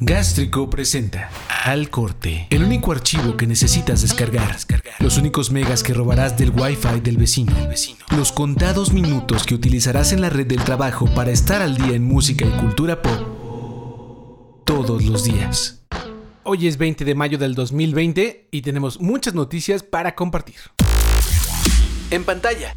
Gástrico presenta Al Corte, el único archivo que necesitas descargar, los únicos megas que robarás del Wi-Fi del vecino, los contados minutos que utilizarás en la red del trabajo para estar al día en música y cultura pop todos los días. Hoy es 20 de mayo del 2020 y tenemos muchas noticias para compartir. En pantalla.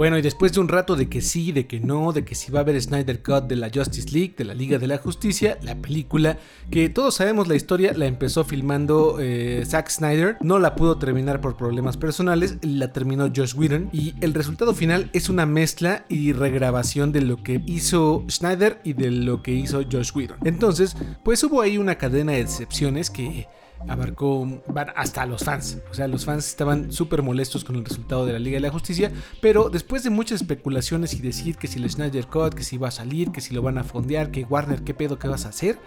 Bueno, y después de un rato de que sí, de que no, de que si va a haber Snyder Cut de la Justice League, de la Liga de la Justicia, la película, que todos sabemos la historia, la empezó filmando eh, Zack Snyder, no la pudo terminar por problemas personales, la terminó Josh Whedon, y el resultado final es una mezcla y regrabación de lo que hizo Snyder y de lo que hizo Josh Whedon. Entonces, pues hubo ahí una cadena de excepciones que abarcó hasta los fans. O sea, los fans estaban súper molestos con el resultado de la Liga de la Justicia, pero después de muchas especulaciones y decir que si el Snyder Cut, que si va a salir, que si lo van a fondear, que Warner, qué pedo, qué vas a hacer,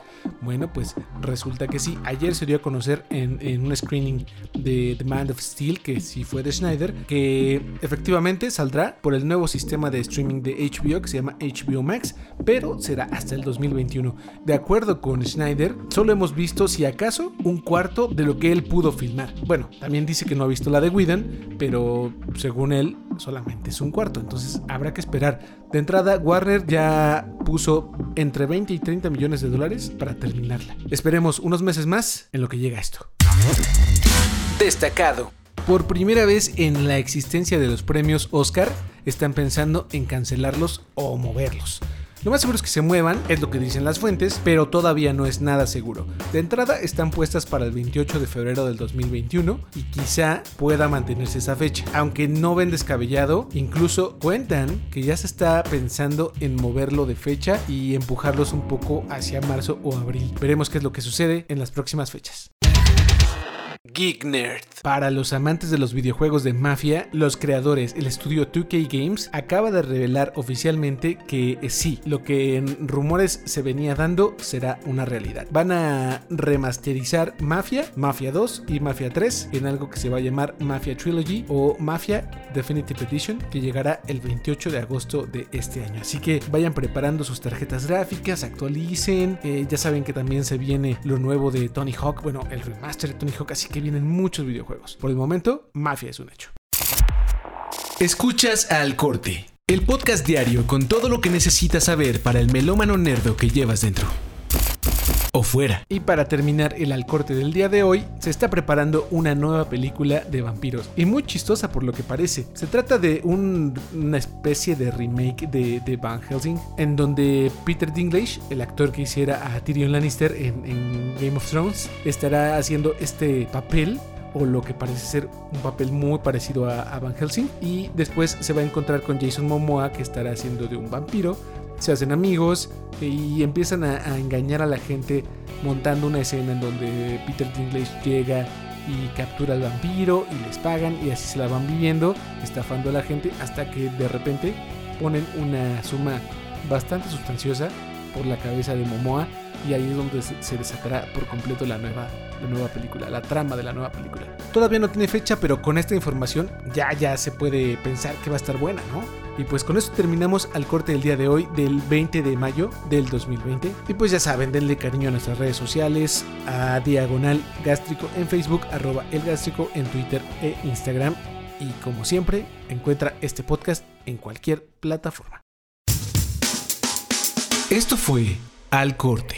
bueno, pues resulta que sí. Ayer se dio a conocer en, un screening de The Man of Steel, que sí fue de Snyder, que efectivamente saldrá por el nuevo sistema de streaming de HBO que se llama HBO Max, pero será hasta el 2021. De acuerdo con Snyder, solo hemos visto, si acaso, un cuarto de lo que él pudo filmar. Bueno, también dice que no ha visto la de Whedon, pero según él solamente es un cuarto, entonces habrá que esperar. De entrada, Warner ya puso entre 20 y 30 millones de dólares para terminarla. Esperemos unos meses más en lo que llega esto. Destacado. Por primera vez en la existencia de los premios Oscar, están pensando en cancelarlos o moverlos. Lo más seguro es que se muevan, es lo que dicen las fuentes, pero todavía no es nada seguro. De entrada están puestas para el 28 de febrero del 2021 y quizá pueda mantenerse esa fecha. Aunque no ven descabellado, incluso cuentan que ya se está pensando en moverlo de fecha y empujarlos un poco hacia marzo o abril. Veremos qué es lo que sucede en las próximas fechas. Geek Nerd. Para los amantes de los videojuegos de Mafia, los creadores, el estudio 2K Games, acaba de revelar oficialmente que eh, sí, lo que en rumores se venía dando será una realidad. Van a remasterizar Mafia, Mafia 2 y Mafia 3 en algo que se va a llamar Mafia Trilogy o Mafia Definitive Edition, que llegará el 28 de agosto de este año. Así que vayan preparando sus tarjetas gráficas, actualicen. Eh, ya saben que también se viene lo nuevo de Tony Hawk, bueno, el remaster de Tony Hawk, así que vienen muchos videojuegos. Por el momento, Mafia es un hecho. Escuchas al corte, el podcast diario con todo lo que necesitas saber para el melómano nerdo que llevas dentro o fuera. Y para terminar el alcorte del día de hoy, se está preparando una nueva película de vampiros. Y muy chistosa por lo que parece. Se trata de una especie de remake de, Van Helsing, en donde Peter Dinklage, el actor que hiciera a Tyrion Lannister en, Game of Thrones, estará haciendo este papel o lo que parece ser un papel muy parecido a, Van Helsing. Y después se va a encontrar con Jason Momoa, que estará haciendo de un vampiro se hacen amigos y empiezan a, engañar a la gente montando una escena en donde Peter Dinklage llega y captura al vampiro y les pagan y así se la van viviendo, estafando a la gente hasta que de repente ponen una suma bastante sustanciosa por la cabeza de Momoa y ahí es donde se desatará por completo la nueva, la nueva película, la trama de la nueva película. Todavía no tiene fecha, pero con esta información ya ya se puede pensar que va a estar buena, ¿no? Y pues con eso terminamos al corte del día de hoy, del 20 de mayo del 2020. Y pues ya saben, denle cariño a nuestras redes sociales, a Diagonal Gástrico en Facebook, arroba el gástrico en Twitter e Instagram. Y como siempre, encuentra este podcast en cualquier plataforma. Esto fue Al Corte,